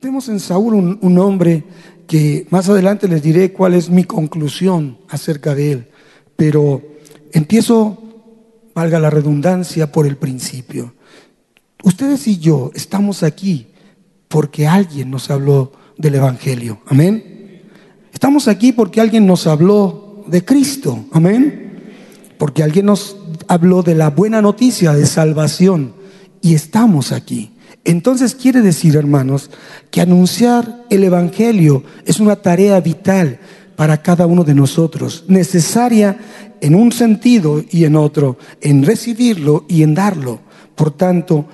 Tenemos en Saúl un, un hombre que más adelante les diré cuál es mi conclusión acerca de él, pero empiezo, valga la redundancia, por el principio. Ustedes y yo estamos aquí porque alguien nos habló del Evangelio. Amén. Estamos aquí porque alguien nos habló de Cristo. Amén. Porque alguien nos habló de la buena noticia de salvación. Y estamos aquí. Entonces quiere decir, hermanos, que anunciar el Evangelio es una tarea vital para cada uno de nosotros, necesaria en un sentido y en otro, en recibirlo y en darlo. Por tanto,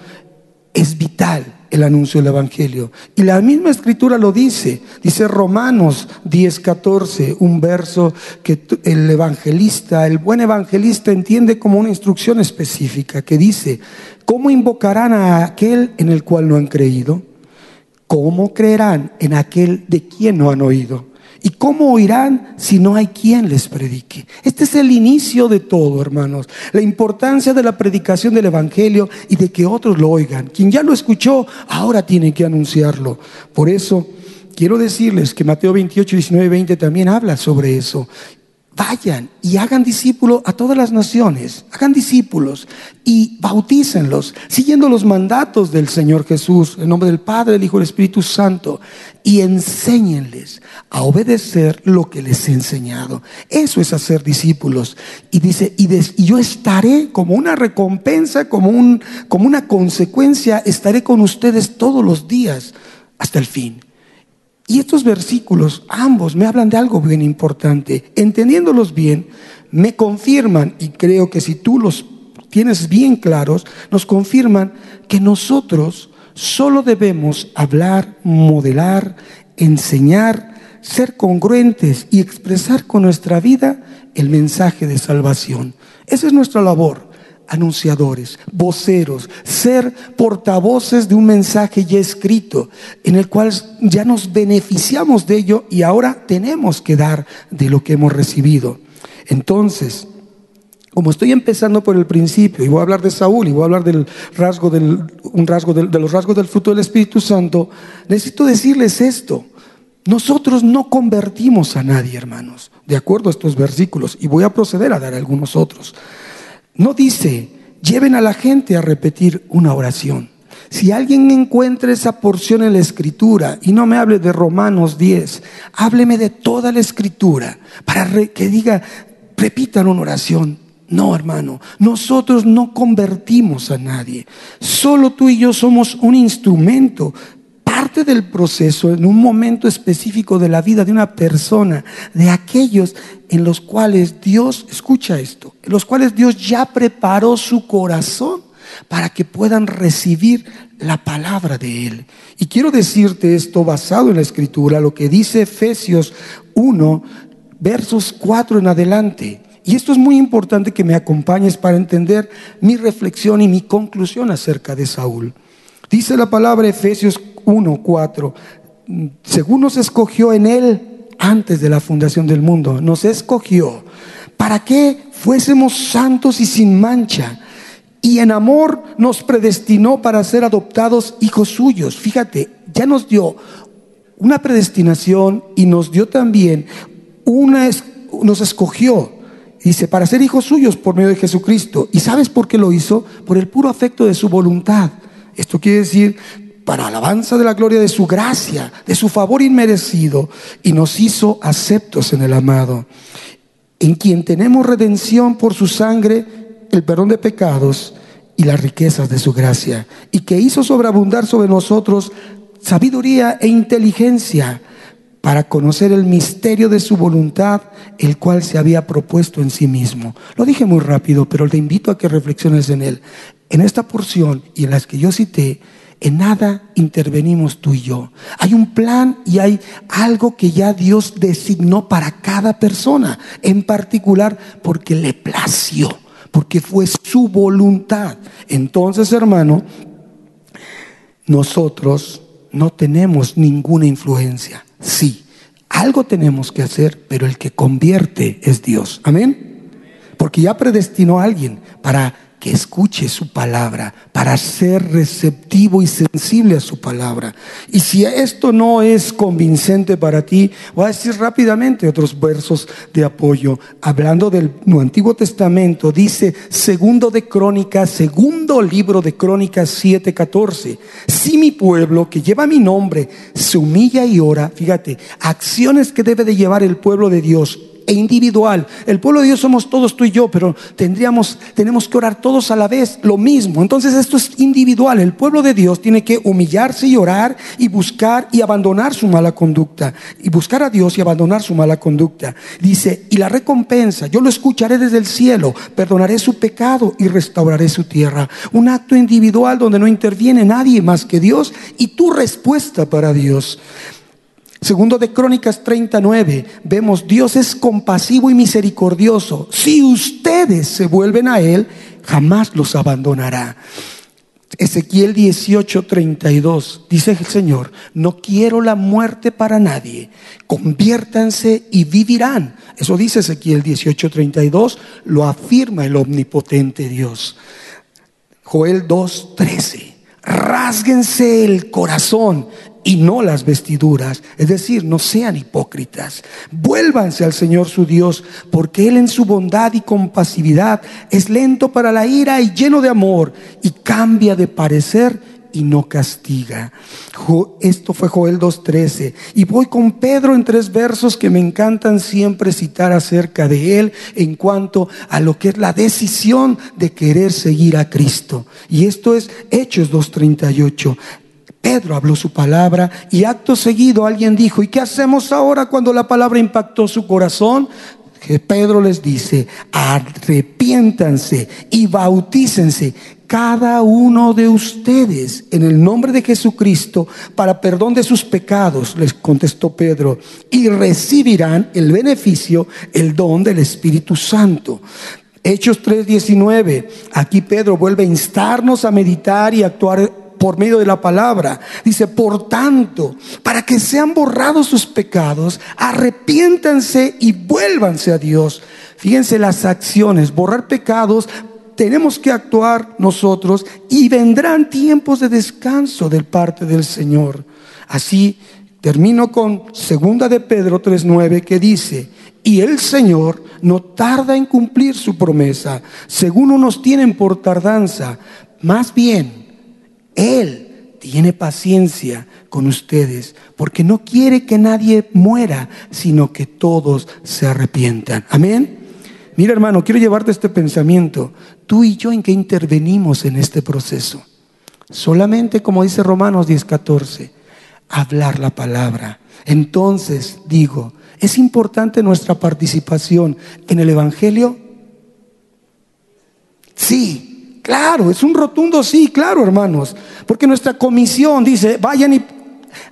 es vital el anuncio del Evangelio. Y la misma escritura lo dice, dice Romanos 10, 14, un verso que el evangelista, el buen evangelista entiende como una instrucción específica, que dice, ¿cómo invocarán a aquel en el cual no han creído? ¿Cómo creerán en aquel de quien no han oído? ¿Y cómo oirán si no hay quien les predique? Este es el inicio de todo, hermanos. La importancia de la predicación del Evangelio y de que otros lo oigan. Quien ya lo escuchó, ahora tiene que anunciarlo. Por eso quiero decirles que Mateo 28, 19, 20 también habla sobre eso. Vayan y hagan discípulos a todas las naciones, hagan discípulos y bautícenlos, siguiendo los mandatos del Señor Jesús, en nombre del Padre, del Hijo y del Espíritu Santo, y enséñenles a obedecer lo que les he enseñado. Eso es hacer discípulos. Y dice, y, y yo estaré como una recompensa, como, un, como una consecuencia, estaré con ustedes todos los días hasta el fin. Y estos versículos, ambos, me hablan de algo bien importante. Entendiéndolos bien, me confirman, y creo que si tú los tienes bien claros, nos confirman que nosotros solo debemos hablar, modelar, enseñar, ser congruentes y expresar con nuestra vida el mensaje de salvación. Esa es nuestra labor anunciadores, voceros, ser portavoces de un mensaje ya escrito, en el cual ya nos beneficiamos de ello y ahora tenemos que dar de lo que hemos recibido. Entonces, como estoy empezando por el principio y voy a hablar de Saúl y voy a hablar del rasgo del, un rasgo de los rasgos del fruto del Espíritu Santo, necesito decirles esto. Nosotros no convertimos a nadie, hermanos, de acuerdo a estos versículos, y voy a proceder a dar algunos otros. No dice, lleven a la gente a repetir una oración. Si alguien encuentra esa porción en la escritura, y no me hable de Romanos 10, hábleme de toda la escritura, para que diga, repitan una oración. No, hermano, nosotros no convertimos a nadie. Solo tú y yo somos un instrumento parte del proceso en un momento específico de la vida de una persona, de aquellos en los cuales Dios, escucha esto, en los cuales Dios ya preparó su corazón para que puedan recibir la palabra de Él. Y quiero decirte esto basado en la escritura, lo que dice Efesios 1, versos 4 en adelante. Y esto es muy importante que me acompañes para entender mi reflexión y mi conclusión acerca de Saúl. Dice la palabra Efesios 1, 4, según nos escogió en Él antes de la fundación del mundo, nos escogió para que fuésemos santos y sin mancha. Y en amor nos predestinó para ser adoptados hijos suyos. Fíjate, ya nos dio una predestinación y nos dio también una, nos escogió, dice, para ser hijos suyos por medio de Jesucristo. ¿Y sabes por qué lo hizo? Por el puro afecto de su voluntad. Esto quiere decir para alabanza de la gloria de su gracia, de su favor inmerecido, y nos hizo aceptos en el amado, en quien tenemos redención por su sangre, el perdón de pecados y las riquezas de su gracia, y que hizo sobreabundar sobre nosotros sabiduría e inteligencia para conocer el misterio de su voluntad, el cual se había propuesto en sí mismo. Lo dije muy rápido, pero te invito a que reflexiones en él. En esta porción y en las que yo cité, en nada intervenimos tú y yo. Hay un plan y hay algo que ya Dios designó para cada persona, en particular porque le plació, porque fue su voluntad. Entonces, hermano, nosotros no tenemos ninguna influencia. Sí, algo tenemos que hacer, pero el que convierte es Dios. Amén. Porque ya predestinó a alguien para que escuche su palabra, para ser receptivo y sensible a su palabra. Y si esto no es convincente para ti, voy a decir rápidamente otros versos de apoyo. Hablando del Antiguo Testamento, dice segundo de Crónicas, segundo libro de Crónicas 7:14. Si mi pueblo que lleva mi nombre se humilla y ora, fíjate, acciones que debe de llevar el pueblo de Dios e individual. El pueblo de Dios somos todos tú y yo, pero tendríamos, tenemos que orar todos a la vez, lo mismo. Entonces esto es individual. El pueblo de Dios tiene que humillarse y orar y buscar y abandonar su mala conducta. Y buscar a Dios y abandonar su mala conducta. Dice, y la recompensa, yo lo escucharé desde el cielo, perdonaré su pecado y restauraré su tierra. Un acto individual donde no interviene nadie más que Dios y tu respuesta para Dios. Segundo de Crónicas 39, vemos Dios es compasivo y misericordioso. Si ustedes se vuelven a Él, jamás los abandonará. Ezequiel 18:32 dice el Señor, no quiero la muerte para nadie, conviértanse y vivirán. Eso dice Ezequiel 18:32, lo afirma el omnipotente Dios. Joel 2:13, rásguense el corazón y no las vestiduras. Es decir, no sean hipócritas. Vuélvanse al Señor su Dios, porque Él en su bondad y compasividad es lento para la ira y lleno de amor, y cambia de parecer y no castiga. Esto fue Joel 2.13. Y voy con Pedro en tres versos que me encantan siempre citar acerca de él en cuanto a lo que es la decisión de querer seguir a Cristo. Y esto es Hechos 2.38. Pedro habló su palabra y acto seguido alguien dijo, ¿y qué hacemos ahora cuando la palabra impactó su corazón? Que Pedro les dice, arrepiéntanse y bautícense cada uno de ustedes en el nombre de Jesucristo para perdón de sus pecados, les contestó Pedro, y recibirán el beneficio, el don del Espíritu Santo. Hechos 3:19, aquí Pedro vuelve a instarnos a meditar y actuar por medio de la palabra. Dice, por tanto, para que sean borrados sus pecados, arrepiéntanse y vuélvanse a Dios. Fíjense las acciones, borrar pecados, tenemos que actuar nosotros y vendrán tiempos de descanso del parte del Señor. Así termino con segunda de Pedro 3:9 que dice, y el Señor no tarda en cumplir su promesa, según unos tienen por tardanza, más bien él tiene paciencia con ustedes porque no quiere que nadie muera, sino que todos se arrepientan. Amén. Mira hermano, quiero llevarte este pensamiento. Tú y yo en qué intervenimos en este proceso. Solamente, como dice Romanos 10:14, hablar la palabra. Entonces, digo, ¿es importante nuestra participación en el Evangelio? Sí, Claro, es un rotundo sí, claro, hermanos. Porque nuestra comisión dice, vayan y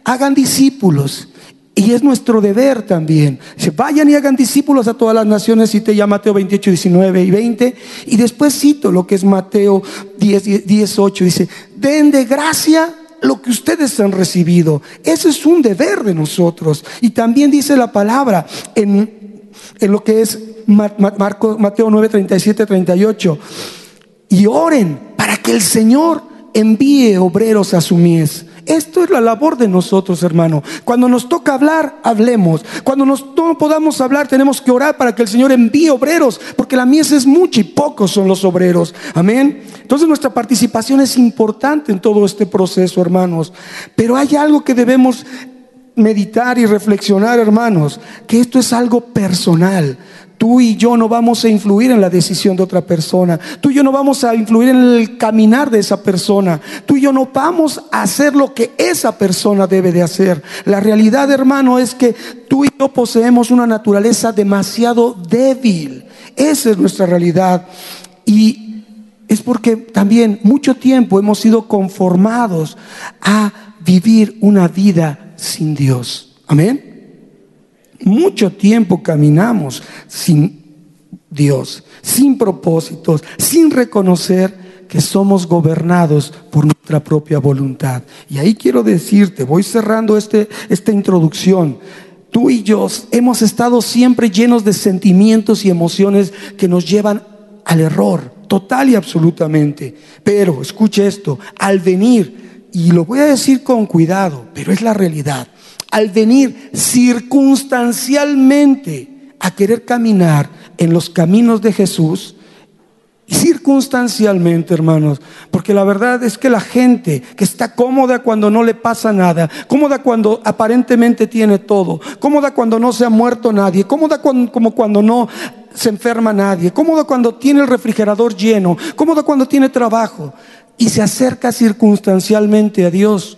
hagan discípulos. Y es nuestro deber también. Dice, vayan y hagan discípulos a todas las naciones, cite ya Mateo 28, 19 y 20. Y después cito lo que es Mateo 10, 18. Dice, den de gracia lo que ustedes han recibido. Ese es un deber de nosotros. Y también dice la palabra en, en lo que es Marco, Mateo 9, 37, 38 y oren para que el Señor envíe obreros a su mies. Esto es la labor de nosotros, hermano. Cuando nos toca hablar, hablemos. Cuando nos, no podamos hablar, tenemos que orar para que el Señor envíe obreros, porque la mies es mucha y pocos son los obreros. Amén. Entonces nuestra participación es importante en todo este proceso, hermanos. Pero hay algo que debemos meditar y reflexionar, hermanos, que esto es algo personal. Tú y yo no vamos a influir en la decisión de otra persona. Tú y yo no vamos a influir en el caminar de esa persona. Tú y yo no vamos a hacer lo que esa persona debe de hacer. La realidad, hermano, es que tú y yo poseemos una naturaleza demasiado débil. Esa es nuestra realidad. Y es porque también mucho tiempo hemos sido conformados a vivir una vida sin Dios. Amén. Mucho tiempo caminamos sin Dios, sin propósitos, sin reconocer que somos gobernados por nuestra propia voluntad. Y ahí quiero decirte, voy cerrando este, esta introducción. Tú y yo hemos estado siempre llenos de sentimientos y emociones que nos llevan al error total y absolutamente. Pero, escuche esto, al venir, y lo voy a decir con cuidado, pero es la realidad, al venir circunstancialmente a querer caminar en los caminos de Jesús, circunstancialmente, hermanos, porque la verdad es que la gente que está cómoda cuando no le pasa nada, cómoda cuando aparentemente tiene todo, cómoda cuando no se ha muerto nadie, cómoda como cuando no se enferma nadie, cómoda cuando tiene el refrigerador lleno, cómoda cuando tiene trabajo y se acerca circunstancialmente a Dios,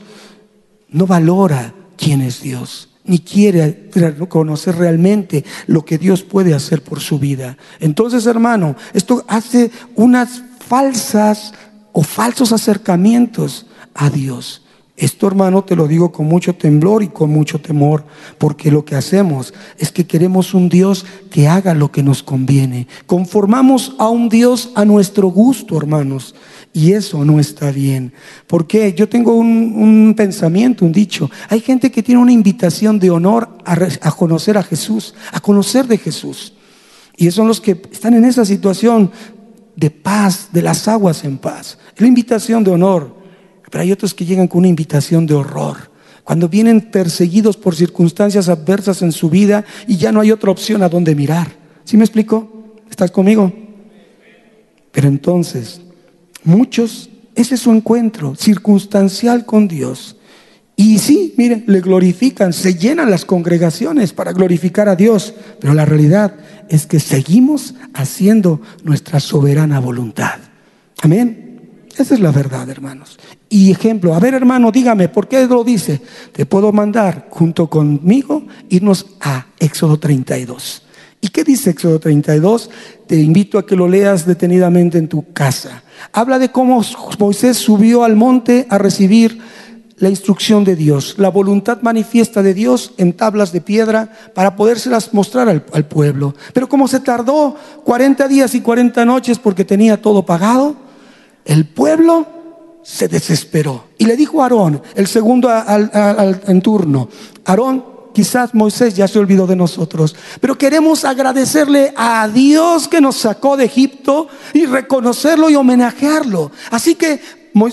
no valora quién es Dios ni quiere conocer realmente lo que Dios puede hacer por su vida. Entonces, hermano, esto hace unas falsas o falsos acercamientos a Dios. Esto, hermano, te lo digo con mucho temblor y con mucho temor, porque lo que hacemos es que queremos un Dios que haga lo que nos conviene. Conformamos a un Dios a nuestro gusto, hermanos. Y eso no está bien. Porque yo tengo un, pensamiento, un dicho. Hay gente que tiene una invitación de honor a, a, conocer a Jesús, a conocer de Jesús. Y son los que están en esa situación de paz, de las aguas en paz. Es la invitación de honor. Pero hay otros que llegan con una invitación de horror. Cuando vienen perseguidos por circunstancias adversas en su vida y ya no hay otra opción a donde mirar. ¿Sí me explico? ¿Estás conmigo? Pero entonces Muchos, ese es su encuentro circunstancial con Dios. Y sí, miren, le glorifican, se llenan las congregaciones para glorificar a Dios, pero la realidad es que seguimos haciendo nuestra soberana voluntad. Amén. Esa es la verdad, hermanos. Y ejemplo, a ver hermano, dígame, ¿por qué lo dice? Te puedo mandar junto conmigo irnos a Éxodo 32. ¿Y qué dice Éxodo 32? Te invito a que lo leas detenidamente en tu casa. Habla de cómo Moisés subió al monte a recibir la instrucción de Dios, la voluntad manifiesta de Dios en tablas de piedra para podérselas mostrar al, al, pueblo. Pero como se tardó 40 días y 40 noches porque tenía todo pagado, el pueblo se desesperó. Y le dijo a Aarón, el segundo en turno, Aarón, quizás Moisés ya se olvidó de nosotros, pero queremos agradecerle a Dios que nos sacó de Egipto y reconocerlo y homenajearlo. Así que,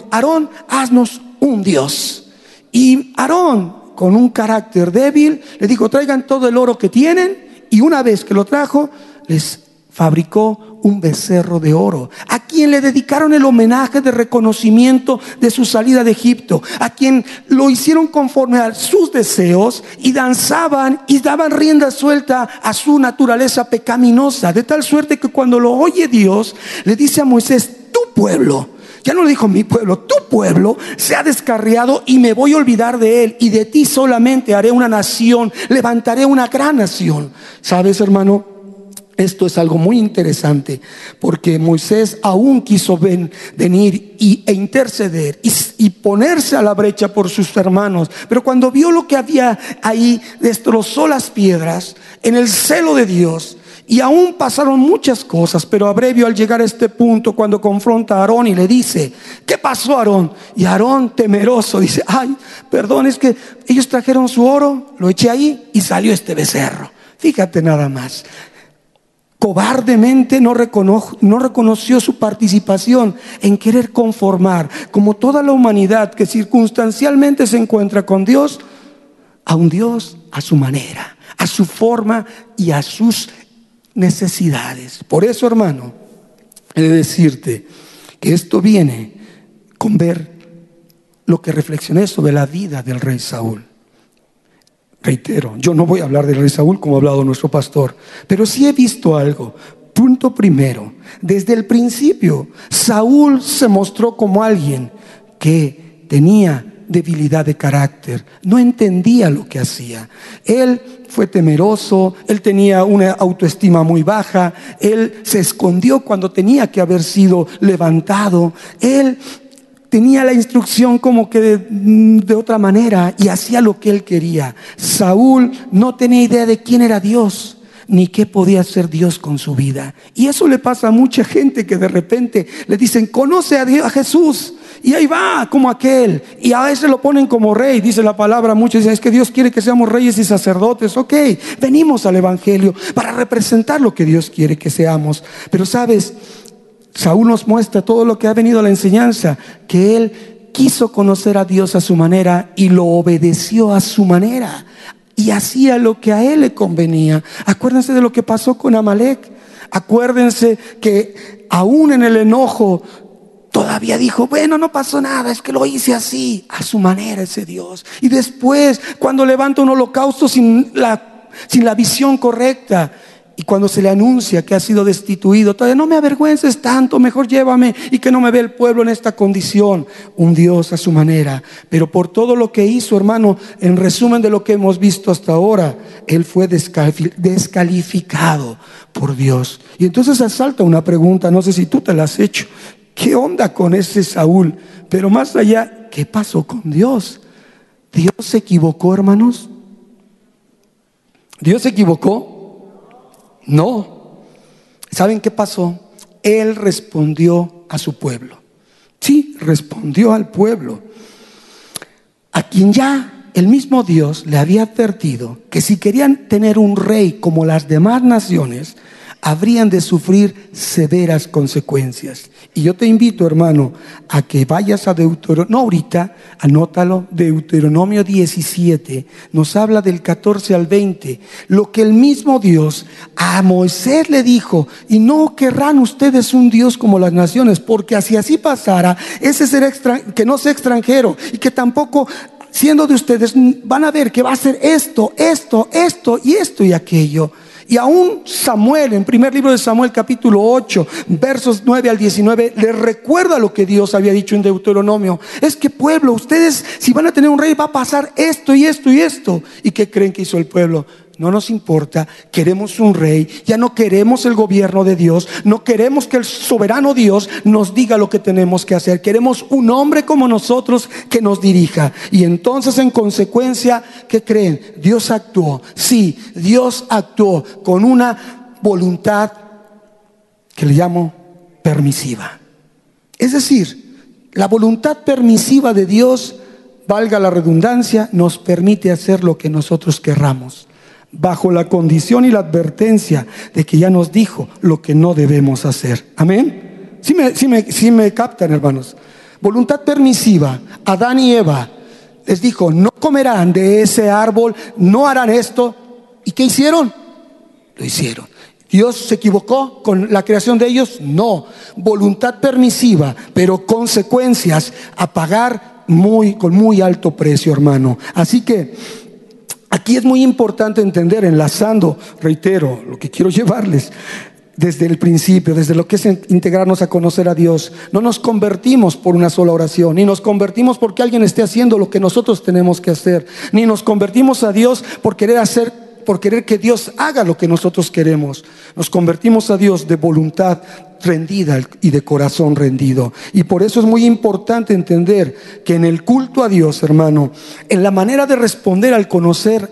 Aarón, haznos un Dios. Y Aarón, con un carácter débil, le dijo, traigan todo el oro que tienen y una vez que lo trajo, les fabricó un becerro de oro, a quien le dedicaron el homenaje de reconocimiento de su salida de Egipto, a quien lo hicieron conforme a sus deseos y danzaban y daban rienda suelta a su naturaleza pecaminosa, de tal suerte que cuando lo oye Dios, le dice a Moisés, tu pueblo, ya no le dijo mi pueblo, tu pueblo se ha descarriado y me voy a olvidar de él y de ti solamente haré una nación, levantaré una gran nación. ¿Sabes, hermano? Esto es algo muy interesante porque Moisés aún quiso venir y, e interceder y, ponerse a la brecha por sus hermanos. Pero cuando vio lo que había ahí, destrozó las piedras en el celo de Dios. Y aún pasaron muchas cosas, pero abrevio al llegar a este punto, cuando confronta a Aarón y le dice, ¿qué pasó Aarón? Y Aarón temeroso dice, ay, perdón, es que ellos trajeron su oro, lo eché ahí y salió este becerro. Fíjate nada más cobardemente no, no, reconoció su participación en querer conformar, como toda la humanidad que circunstancialmente se encuentra con Dios, a un Dios a su manera, a su forma y a sus necesidades. Por eso, hermano, he de decirte que esto viene con ver lo que reflexioné sobre la vida del rey Saúl. Reitero, yo no voy a hablar del rey Saúl como ha hablado nuestro pastor, pero sí he visto algo. Punto primero, desde el principio, Saúl se mostró como alguien que tenía debilidad de carácter, no entendía lo que hacía. Él fue temeroso, él tenía una autoestima muy baja, él se escondió cuando tenía que haber sido levantado, él tenía la instrucción como que mm, de, otra manera y hacía lo que él quería. Saúl no tenía idea de quién era Dios ni qué podía hacer Dios con su vida. Y eso le pasa a mucha gente que de repente le dicen, conoce a, Dios, a Jesús. Y ahí va, como aquel. Y a veces lo ponen como rey, dice la palabra. Muchos dicen, es que Dios quiere que seamos reyes y sacerdotes. Ok, venimos al Evangelio para representar lo que Dios quiere que seamos. Pero sabes, Saúl nos muestra todo lo que ha venido a la enseñanza, que él quiso conocer a Dios a su manera y lo obedeció a su manera y hacía lo que a él le convenía. Acuérdense de lo que pasó con Amalek. Acuérdense que aún en el enojo todavía dijo, bueno, no pasó nada, es que lo hice así, a su manera ese Dios. Y después, cuando levanta un holocausto sin la, sin la visión correcta, y cuando se le anuncia que ha sido destituido, todavía no me avergüences tanto, mejor llévame y que no me ve el pueblo en esta condición. Un Dios a su manera. Pero por todo lo que hizo, hermano, en resumen de lo que hemos visto hasta ahora, él fue descalificado por Dios. Y entonces asalta una pregunta, no sé si tú te la has hecho. ¿Qué onda con ese Saúl? Pero más allá, ¿qué pasó con Dios? ¿Dios se equivocó, hermanos? ¿Dios se equivocó? No. ¿Saben qué pasó? Él respondió a su pueblo. Sí, respondió al pueblo. A quien ya el mismo Dios le había advertido que si querían tener un rey como las demás naciones, habrían de sufrir severas consecuencias. Y yo te invito, hermano, a que vayas a Deuteronomio, no ahorita, anótalo, Deuteronomio 17, nos habla del 14 al 20, lo que el mismo Dios a Moisés le dijo, y no querrán ustedes un Dios como las naciones, porque así así pasara, ese ser que no sea extranjero y que tampoco siendo de ustedes van a ver que va a ser esto, esto, esto y esto y aquello. Y aún Samuel, en primer libro de Samuel capítulo 8, versos 9 al 19, le recuerda lo que Dios había dicho en Deuteronomio. Es que pueblo, ustedes si van a tener un rey va a pasar esto y esto y esto. ¿Y qué creen que hizo el pueblo? No nos importa, queremos un rey, ya no queremos el gobierno de Dios, no queremos que el soberano Dios nos diga lo que tenemos que hacer, queremos un hombre como nosotros que nos dirija. Y entonces en consecuencia, ¿qué creen? Dios actuó, sí, Dios actuó con una voluntad que le llamo permisiva. Es decir, la voluntad permisiva de Dios, valga la redundancia, nos permite hacer lo que nosotros querramos bajo la condición y la advertencia de que ya nos dijo lo que no debemos hacer. Amén. Si me, me, me captan, hermanos. Voluntad permisiva. Adán y Eva les dijo, no comerán de ese árbol, no harán esto. ¿Y qué hicieron? Lo hicieron. ¿Dios se equivocó con la creación de ellos? No. Voluntad permisiva, pero consecuencias a pagar muy, con muy alto precio, hermano. Así que Aquí es muy importante entender, enlazando, reitero, lo que quiero llevarles desde el principio, desde lo que es integrarnos a conocer a Dios. No nos convertimos por una sola oración, ni nos convertimos porque alguien esté haciendo lo que nosotros tenemos que hacer, ni nos convertimos a Dios por querer hacer por querer que Dios haga lo que nosotros queremos. Nos convertimos a Dios de voluntad rendida y de corazón rendido. Y por eso es muy importante entender que en el culto a Dios, hermano, en la manera de responder al conocer,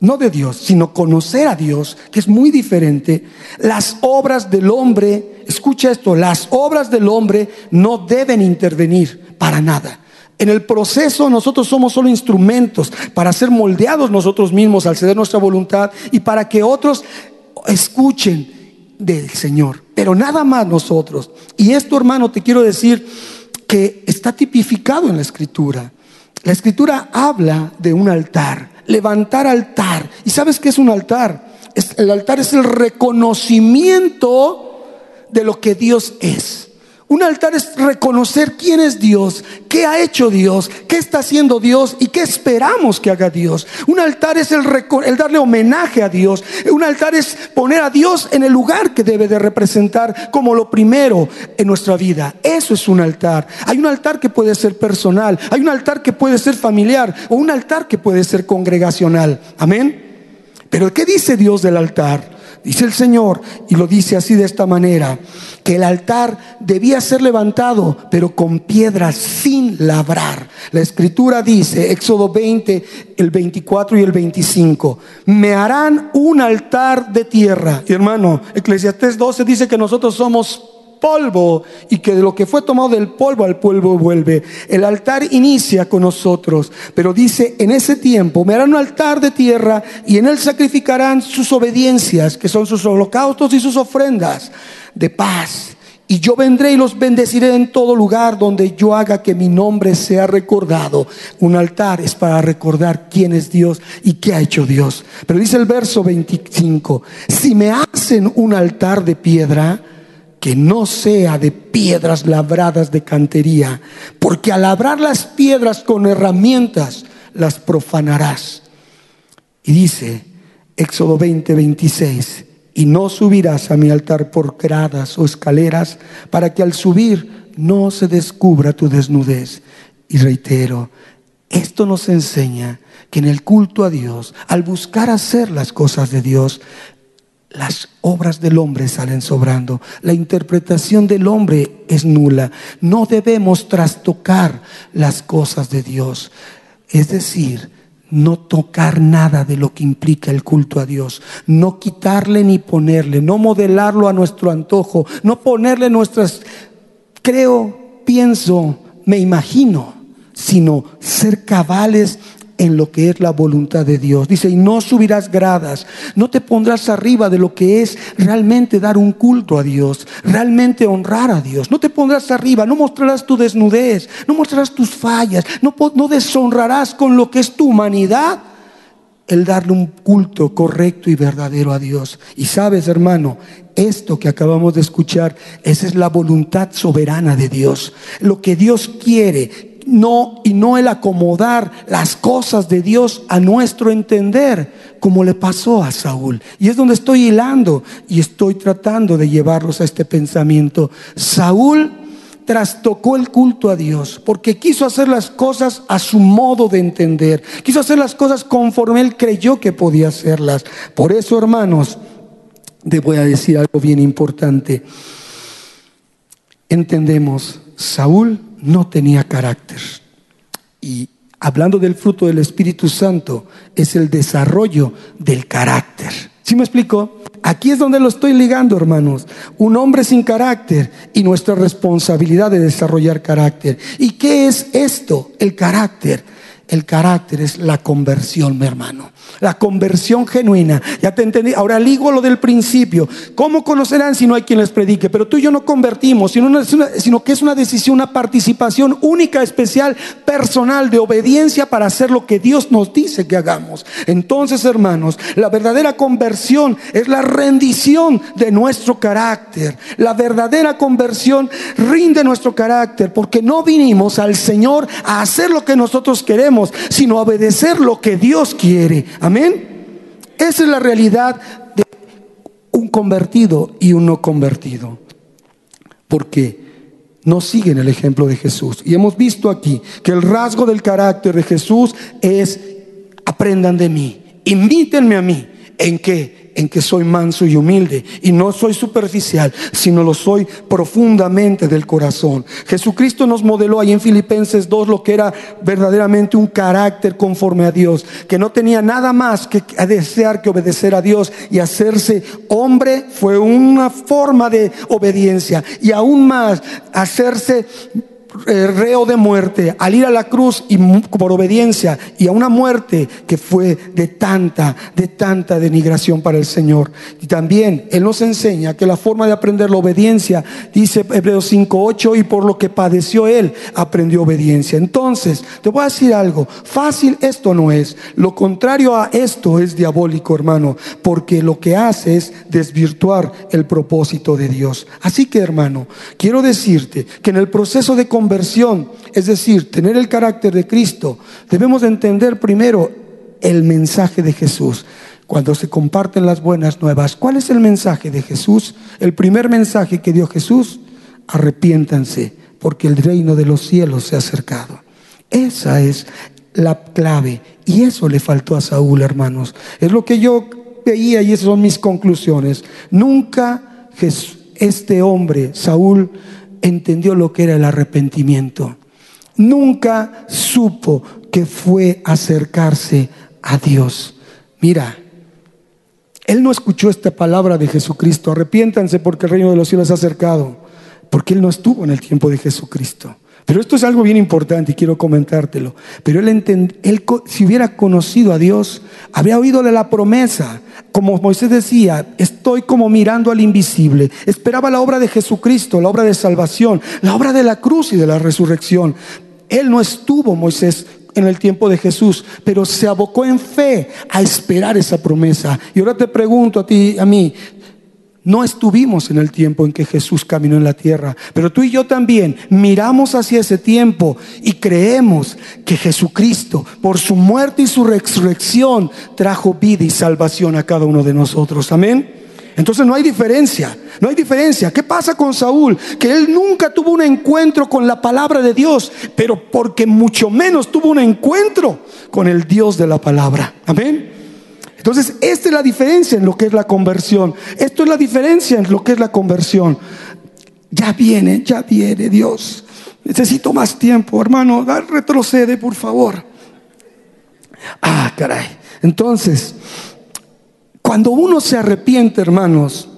no de Dios, sino conocer a Dios, que es muy diferente, las obras del hombre, escucha esto, las obras del hombre no deben intervenir para nada. En el proceso nosotros somos solo instrumentos para ser moldeados nosotros mismos al ceder nuestra voluntad y para que otros escuchen del Señor, pero nada más nosotros. Y esto, hermano, te quiero decir que está tipificado en la escritura. La escritura habla de un altar, levantar altar. ¿Y sabes qué es un altar? el altar es el reconocimiento de lo que Dios es. Un altar es reconocer quién es Dios, qué ha hecho Dios, qué está haciendo Dios y qué esperamos que haga Dios. Un altar es el, darle homenaje a Dios. Un altar es poner a Dios en el lugar que debe de representar como lo primero en nuestra vida. Eso es un altar. Hay un altar que puede ser personal, hay un altar que puede ser familiar o un altar que puede ser congregacional. Amén. Pero ¿qué dice Dios del altar? Dice el Señor, y lo dice así de esta manera, que el altar debía ser levantado, pero con piedras sin labrar. La escritura dice, Éxodo 20, el 24 y el 25, me harán un altar de tierra. Y hermano, Eclesiastés 12 dice que nosotros somos polvo y que de lo que fue tomado del polvo al polvo vuelve. El altar inicia con nosotros, pero dice, en ese tiempo me harán un altar de tierra y en él sacrificarán sus obediencias, que son sus holocaustos y sus ofrendas de paz. Y yo vendré y los bendeciré en todo lugar donde yo haga que mi nombre sea recordado. Un altar es para recordar quién es Dios y qué ha hecho Dios. Pero dice el verso 25, si me hacen un altar de piedra, que no sea de piedras labradas de cantería, porque al labrar las piedras con herramientas las profanarás. Y dice Éxodo 20, 26, y no subirás a mi altar por gradas o escaleras para que al subir no se descubra tu desnudez. Y reitero, esto nos enseña que en el culto a Dios, al buscar hacer las cosas de Dios, las obras del hombre salen sobrando. La interpretación del hombre es nula. No debemos trastocar las cosas de Dios. Es decir, no tocar nada de lo que implica el culto a Dios, no quitarle ni ponerle, no modelarlo a nuestro antojo, no ponerle nuestras, creo, pienso, me imagino, sino ser cabales en lo que es la voluntad de Dios. Dice, y no subirás gradas, no te pondrás arriba de lo que es realmente dar un culto a Dios, realmente honrar a Dios. No te pondrás arriba, no mostrarás tu desnudez, no mostrarás tus fallas, no, deshonrarás con lo que es tu humanidad el darle un culto correcto y verdadero a Dios. Y sabes, hermano, esto que acabamos de escuchar, esa es la voluntad soberana de Dios. Lo que Dios quiere, no y no el acomodar las cosas de Dios a nuestro entender, como le pasó a Saúl. Y es donde estoy hilando y estoy tratando de llevarlos a este pensamiento. Saúl trastocó el culto a Dios porque quiso hacer las cosas a su modo de entender, quiso hacer las cosas conforme él creyó que podía hacerlas. Por eso, hermanos, te voy a decir algo bien importante. Entendemos, Saúl no tenía carácter. Y hablando del fruto del Espíritu Santo, es el desarrollo del carácter. ¿Sí me explico? Aquí es donde lo estoy ligando, hermanos. Un hombre sin carácter y nuestra responsabilidad de desarrollar carácter. ¿Y qué es esto? El carácter. El carácter es la conversión, mi hermano. La conversión genuina. Ya te entendí. Ahora ligo lo del principio. ¿Cómo conocerán si no hay quien les predique? Pero tú y yo no convertimos, sino, sino que es una decisión, una participación única, especial, personal, de obediencia para hacer lo que Dios nos dice que hagamos. Entonces, hermanos, la verdadera conversión es la rendición de nuestro carácter. La verdadera conversión rinde nuestro carácter porque no vinimos al Señor a hacer lo que nosotros queremos sino obedecer lo que Dios quiere. Amén. Esa es la realidad de un convertido y un no convertido. Porque no siguen el ejemplo de Jesús. Y hemos visto aquí que el rasgo del carácter de Jesús es aprendan de mí, imítenme a mí. ¿En qué? En que soy manso y humilde y no soy superficial, sino lo soy profundamente del corazón. Jesucristo nos modeló ahí en Filipenses 2 lo que era verdaderamente un carácter conforme a Dios, que no tenía nada más que desear que obedecer a Dios y hacerse hombre fue una forma de obediencia y aún más hacerse reo de muerte al ir a la cruz y por obediencia y a una muerte que fue de tanta, de tanta denigración para el Señor. Y también Él nos enseña que la forma de aprender la obediencia, dice Hebreos 5.8, y por lo que padeció Él, aprendió obediencia. Entonces, te voy a decir algo, fácil esto no es. Lo contrario a esto es diabólico, hermano, porque lo que hace es desvirtuar el propósito de Dios. Así que, hermano, quiero decirte que en el proceso de conversión, es decir, tener el carácter de Cristo, debemos entender primero el mensaje de Jesús. Cuando se comparten las buenas nuevas, ¿cuál es el mensaje de Jesús? El primer mensaje que dio Jesús, arrepiéntanse, porque el reino de los cielos se ha acercado. Esa es la clave. Y eso le faltó a Saúl, hermanos. Es lo que yo veía y esas son mis conclusiones. Nunca este hombre, Saúl, entendió lo que era el arrepentimiento. Nunca supo que fue acercarse a Dios. Mira, él no escuchó esta palabra de Jesucristo, arrepiéntanse porque el reino de los cielos ha acercado, porque él no estuvo en el tiempo de Jesucristo. Pero esto es algo bien importante y quiero comentártelo. Pero él, si hubiera conocido a Dios, habría oído de la promesa, como Moisés decía, estoy como mirando al invisible. Esperaba la obra de Jesucristo, la obra de salvación, la obra de la cruz y de la resurrección. Él no estuvo, Moisés, en el tiempo de Jesús, pero se abocó en fe a esperar esa promesa. Y ahora te pregunto a ti, a mí, no estuvimos en el tiempo en que Jesús caminó en la tierra, pero tú y yo también miramos hacia ese tiempo y creemos que Jesucristo, por su muerte y su resurrección, trajo vida y salvación a cada uno de nosotros. Amén. Entonces no hay diferencia, no hay diferencia. ¿Qué pasa con Saúl? Que él nunca tuvo un encuentro con la palabra de Dios, pero porque mucho menos tuvo un encuentro con el Dios de la palabra. Amén. Entonces, esta es la diferencia en lo que es la conversión. Esto es la diferencia en lo que es la conversión. Ya viene, ya viene Dios. Necesito más tiempo, hermano. Retrocede, por favor. Ah, caray. Entonces, cuando uno se arrepiente, hermanos,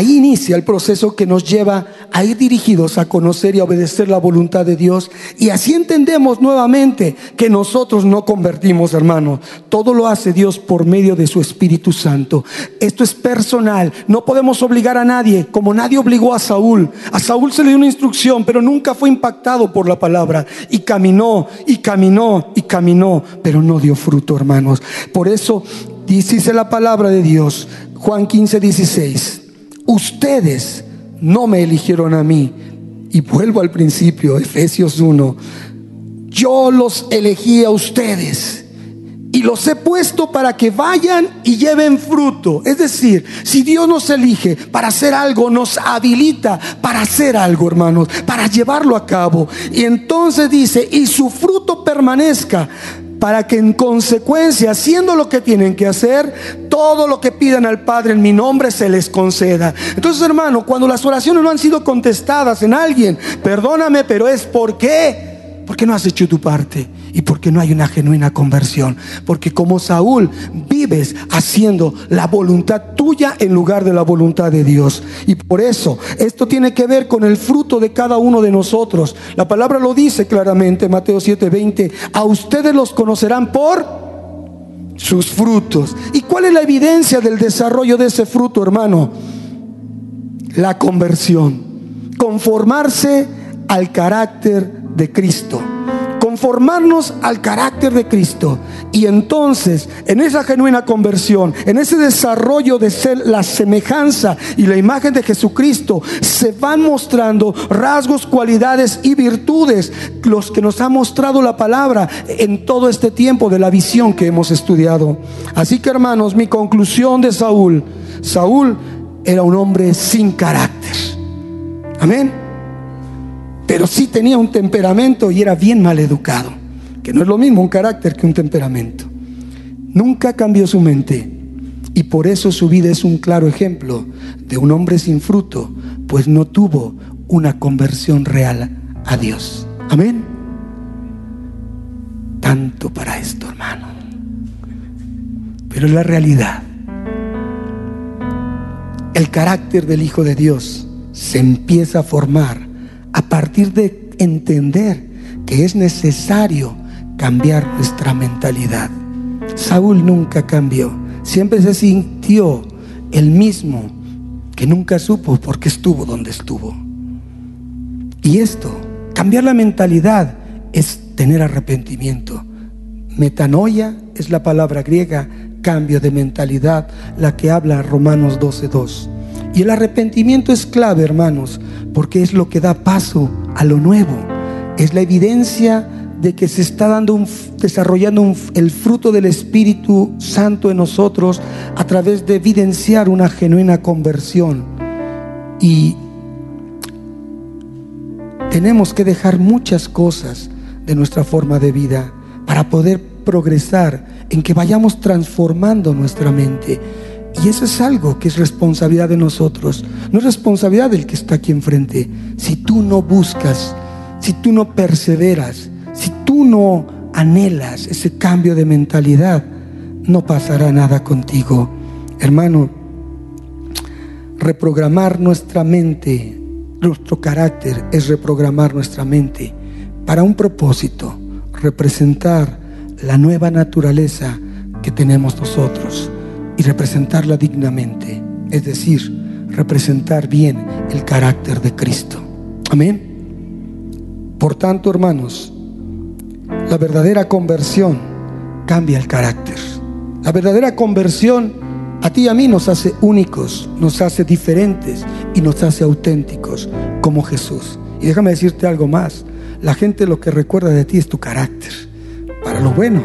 Ahí inicia el proceso que nos lleva a ir dirigidos a conocer y obedecer la voluntad de Dios. Y así entendemos nuevamente que nosotros no convertimos, hermanos. Todo lo hace Dios por medio de su Espíritu Santo. Esto es personal. No podemos obligar a nadie, como nadie obligó a Saúl. A Saúl se le dio una instrucción, pero nunca fue impactado por la palabra. Y caminó, y caminó, y caminó, pero no dio fruto, hermanos. Por eso dice la palabra de Dios, Juan 15, 16 ustedes no me eligieron a mí. Y vuelvo al principio, Efesios 1. Yo los elegí a ustedes y los he puesto para que vayan y lleven fruto. Es decir, si Dios nos elige para hacer algo, nos habilita para hacer algo, hermanos, para llevarlo a cabo. Y entonces dice, y su fruto permanezca para que en consecuencia, haciendo lo que tienen que hacer, todo lo que pidan al Padre en mi nombre se les conceda. Entonces, hermano, cuando las oraciones no han sido contestadas en alguien, perdóname, pero es por qué, porque no has hecho tu parte y porque no hay una genuina conversión. Porque como Saúl vives haciendo la voluntad tuya en lugar de la voluntad de Dios. Y por eso esto tiene que ver con el fruto de cada uno de nosotros. La palabra lo dice claramente, Mateo 7:20, a ustedes los conocerán por sus frutos. ¿Y cuál es la evidencia del desarrollo de ese fruto, hermano? La conversión. Conformarse al carácter de Cristo conformarnos al carácter de Cristo. Y entonces, en esa genuina conversión, en ese desarrollo de ser la semejanza y la imagen de Jesucristo, se van mostrando rasgos, cualidades y virtudes, los que nos ha mostrado la palabra en todo este tiempo de la visión que hemos estudiado. Así que hermanos, mi conclusión de Saúl, Saúl era un hombre sin carácter. Amén pero sí tenía un temperamento y era bien mal educado, que no es lo mismo un carácter que un temperamento. Nunca cambió su mente y por eso su vida es un claro ejemplo de un hombre sin fruto, pues no tuvo una conversión real a Dios. Amén. Tanto para esto, hermano. Pero la realidad. El carácter del Hijo de Dios se empieza a formar a partir de entender que es necesario cambiar nuestra mentalidad. Saúl nunca cambió, siempre se sintió el mismo que nunca supo por qué estuvo donde estuvo. Y esto, cambiar la mentalidad es tener arrepentimiento. Metanoia es la palabra griega, cambio de mentalidad, la que habla Romanos 12.2. Y el arrepentimiento es clave, hermanos, porque es lo que da paso a lo nuevo. Es la evidencia de que se está dando desarrollando el fruto del Espíritu Santo en nosotros a través de evidenciar una genuina conversión. Y tenemos que dejar muchas cosas de nuestra forma de vida para poder progresar en que vayamos transformando nuestra mente. Y eso es algo que es responsabilidad de nosotros. No es responsabilidad del que está aquí enfrente. Si tú no buscas, si tú no perseveras, si tú no anhelas ese cambio de mentalidad, no pasará nada contigo. Hermano, reprogramar nuestra mente, nuestro carácter es reprogramar nuestra mente para un propósito, representar la nueva naturaleza que tenemos nosotros y representarla dignamente, es decir, representar bien el carácter de Cristo. Amén. Por tanto, hermanos, la verdadera conversión cambia el carácter. La verdadera conversión a ti y a mí nos hace únicos, nos hace diferentes y nos hace auténticos como Jesús. Y déjame decirte algo más. La gente lo que recuerda de ti es tu carácter, para lo bueno.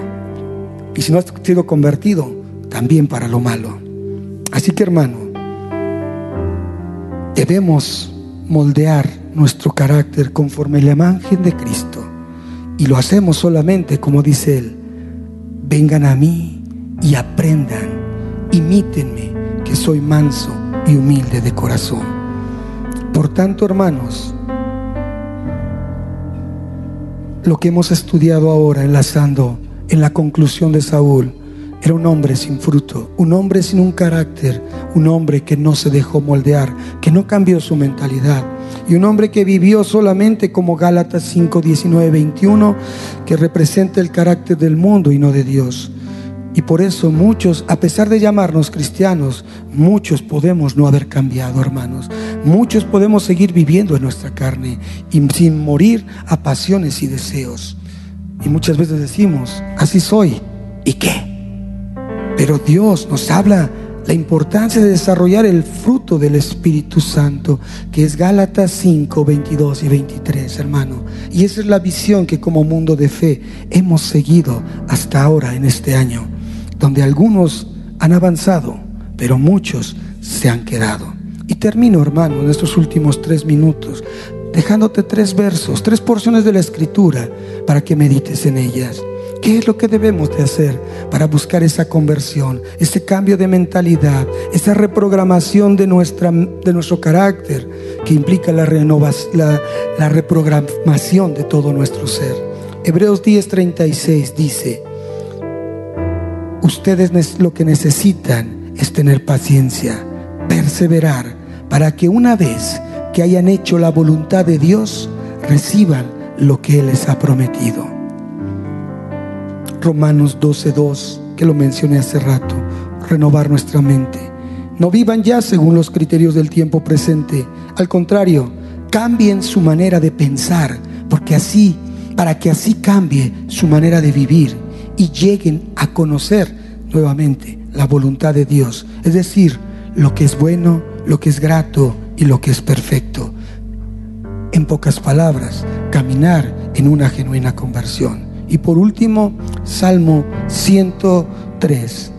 Y si no has sido convertido, también para lo malo. Así que hermano, debemos moldear nuestro carácter conforme la imagen de Cristo. Y lo hacemos solamente, como dice Él, vengan a mí y aprendan, imítenme, que soy manso y humilde de corazón. Por tanto, hermanos, lo que hemos estudiado ahora, enlazando en la conclusión de Saúl, era un hombre sin fruto, un hombre sin un carácter, un hombre que no se dejó moldear, que no cambió su mentalidad. Y un hombre que vivió solamente como Gálatas 5, 19, 21, que representa el carácter del mundo y no de Dios. Y por eso muchos, a pesar de llamarnos cristianos, muchos podemos no haber cambiado, hermanos. Muchos podemos seguir viviendo en nuestra carne y sin morir a pasiones y deseos. Y muchas veces decimos, así soy. ¿Y qué? Pero Dios nos habla la importancia de desarrollar el fruto del Espíritu Santo, que es Gálatas 5, 22 y 23, hermano. Y esa es la visión que como mundo de fe hemos seguido hasta ahora en este año donde algunos han avanzado, pero muchos se han quedado. Y termino, hermano, en estos últimos tres minutos, dejándote tres versos, tres porciones de la escritura para que medites en ellas. ¿Qué es lo que debemos de hacer para buscar esa conversión, ese cambio de mentalidad, esa reprogramación de, nuestra, de nuestro carácter que implica la, la, la reprogramación de todo nuestro ser? Hebreos 10:36 dice, ustedes lo que necesitan es tener paciencia, perseverar, para que una vez que hayan hecho la voluntad de Dios, reciban lo que Él les ha prometido. Romanos 12.2, que lo mencioné hace rato, renovar nuestra mente. No vivan ya según los criterios del tiempo presente. Al contrario, cambien su manera de pensar, porque así, para que así cambie su manera de vivir y lleguen a conocer nuevamente la voluntad de Dios, es decir, lo que es bueno, lo que es grato y lo que es perfecto. En pocas palabras, caminar en una genuina conversión. Y por último, Salmo 103,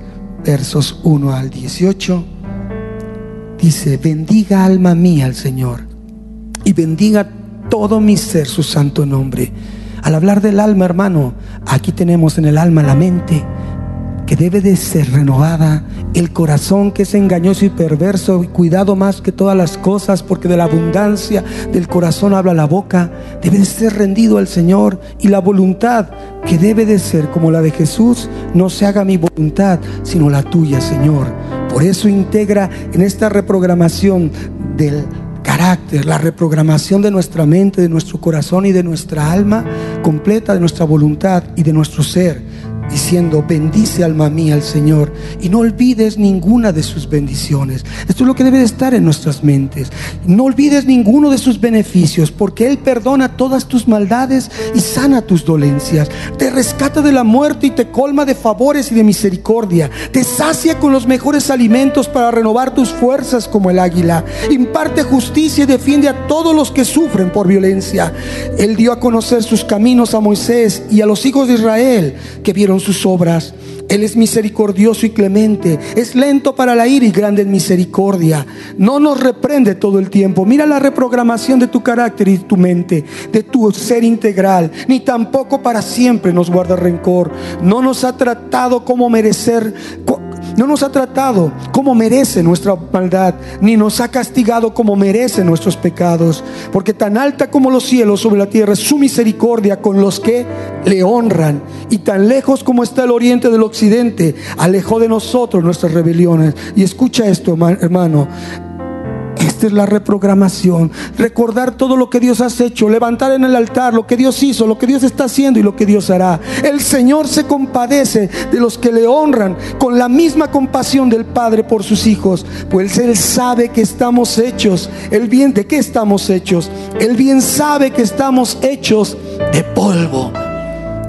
versos 1 al 18, dice, bendiga alma mía al Señor y bendiga todo mi ser su santo nombre. Al hablar del alma, hermano, aquí tenemos en el alma la mente, que debe de ser renovada, el corazón que es engañoso y perverso, cuidado más que todas las cosas, porque de la abundancia del corazón habla la boca, debe de ser rendido al Señor y la voluntad que debe de ser como la de Jesús, no se haga mi voluntad, sino la tuya, Señor. Por eso integra en esta reprogramación del carácter, la reprogramación de nuestra mente, de nuestro corazón y de nuestra alma, completa de nuestra voluntad y de nuestro ser diciendo, bendice alma mía al Señor y no olvides ninguna de sus bendiciones. Esto es lo que debe de estar en nuestras mentes. No olvides ninguno de sus beneficios, porque Él perdona todas tus maldades y sana tus dolencias. Te rescata de la muerte y te colma de favores y de misericordia. Te sacia con los mejores alimentos para renovar tus fuerzas como el águila. Imparte justicia y defiende a todos los que sufren por violencia. Él dio a conocer sus caminos a Moisés y a los hijos de Israel que vieron sus obras. Él es misericordioso y clemente, es lento para la ira y grande en misericordia. No nos reprende todo el tiempo. Mira la reprogramación de tu carácter y tu mente, de tu ser integral. Ni tampoco para siempre nos guarda rencor. No nos ha tratado como merecer no nos ha tratado como merece nuestra maldad, ni nos ha castigado como merece nuestros pecados, porque tan alta como los cielos sobre la tierra es su misericordia con los que le honran, y tan lejos como está el oriente del occidente, alejó de nosotros nuestras rebeliones. Y escucha esto, hermano, Esta es la reprogramación. Recordar todo lo que Dios ha hecho, levantar en el altar lo que Dios hizo, lo que Dios está haciendo y lo que Dios hará. El Señor se compadece de los que le honran con la misma compasión del Padre por sus hijos, pues Él sabe que estamos hechos. El bien de qué estamos hechos. El bien sabe que estamos hechos de polvo.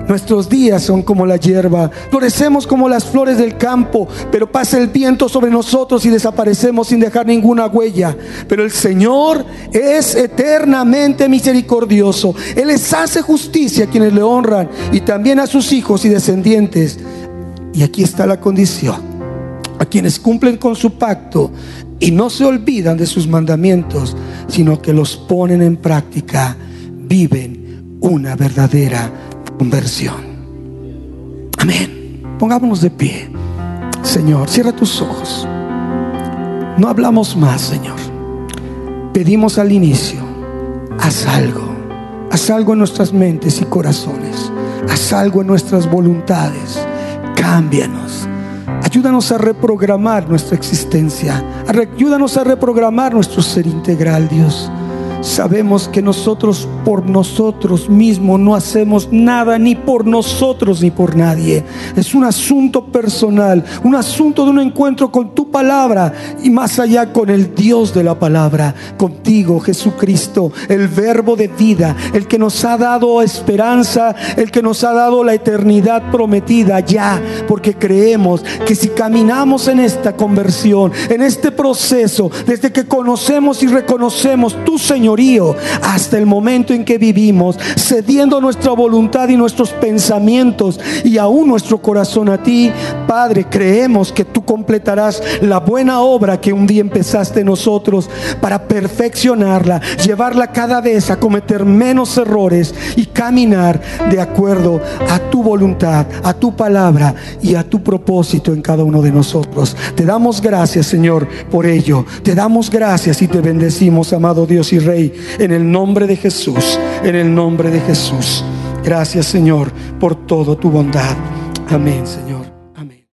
Nuestros días son como la hierba, florecemos como las flores del campo, pero pasa el viento sobre nosotros y desaparecemos sin dejar ninguna huella. Pero el Señor es eternamente misericordioso. Él les hace justicia a quienes le honran y también a sus hijos y descendientes. Y aquí está la condición. A quienes cumplen con su pacto y no se olvidan de sus mandamientos, sino que los ponen en práctica, viven una verdadera conversión. Amén. Pongámonos de pie. Señor, cierra tus ojos. No hablamos más, Señor. Pedimos al inicio, haz algo. Haz algo en nuestras mentes y corazones. Haz algo en nuestras voluntades. Cámbianos. Ayúdanos a reprogramar nuestra existencia. Ayúdanos a reprogramar nuestro ser integral, Dios. Sabemos que nosotros por nosotros mismos no hacemos nada, ni por nosotros ni por nadie. Es un asunto personal, un asunto de un encuentro con tu palabra y más allá con el Dios de la palabra, contigo Jesucristo, el verbo de vida, el que nos ha dado esperanza, el que nos ha dado la eternidad prometida ya, porque creemos que si caminamos en esta conversión, en este proceso, desde que conocemos y reconocemos tu Señor, hasta el momento en que vivimos, cediendo nuestra voluntad y nuestros pensamientos y aún nuestro corazón a ti, Padre, creemos que tú completarás la buena obra que un día empezaste nosotros para perfeccionarla, llevarla cada vez a cometer menos errores y caminar de acuerdo a tu voluntad, a tu palabra y a tu propósito en cada uno de nosotros. Te damos gracias, Señor, por ello. Te damos gracias y te bendecimos, amado Dios y Rey en el nombre de Jesús, en el nombre de Jesús. Gracias Señor por todo tu bondad. Amén Señor.